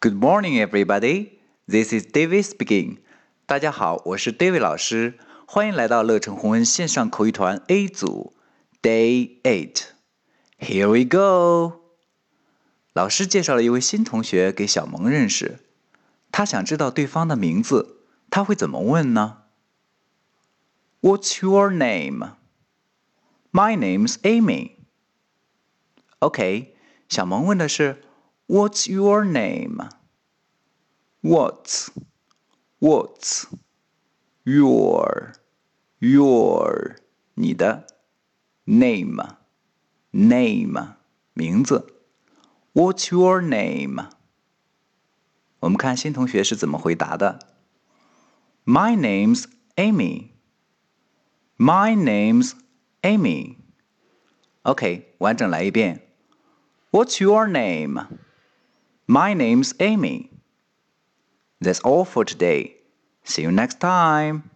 Good morning, everybody. This is David speaking. 大家好，我是 David 老师，欢迎来到乐成红恩线上口语团 A 组 Day Eight. Here we go. 老师介绍了一位新同学给小萌认识，他想知道对方的名字，他会怎么问呢？What's your name? My name's Amy. OK，小萌问的是 What's your name? What's What's your your 你的 name name 名字 What's your name? 我们看新同学是怎么回答的。My name's Amy. My name's Amy. OK，完整来一遍。What's your name? My name's Amy. That's all for today. See you next time.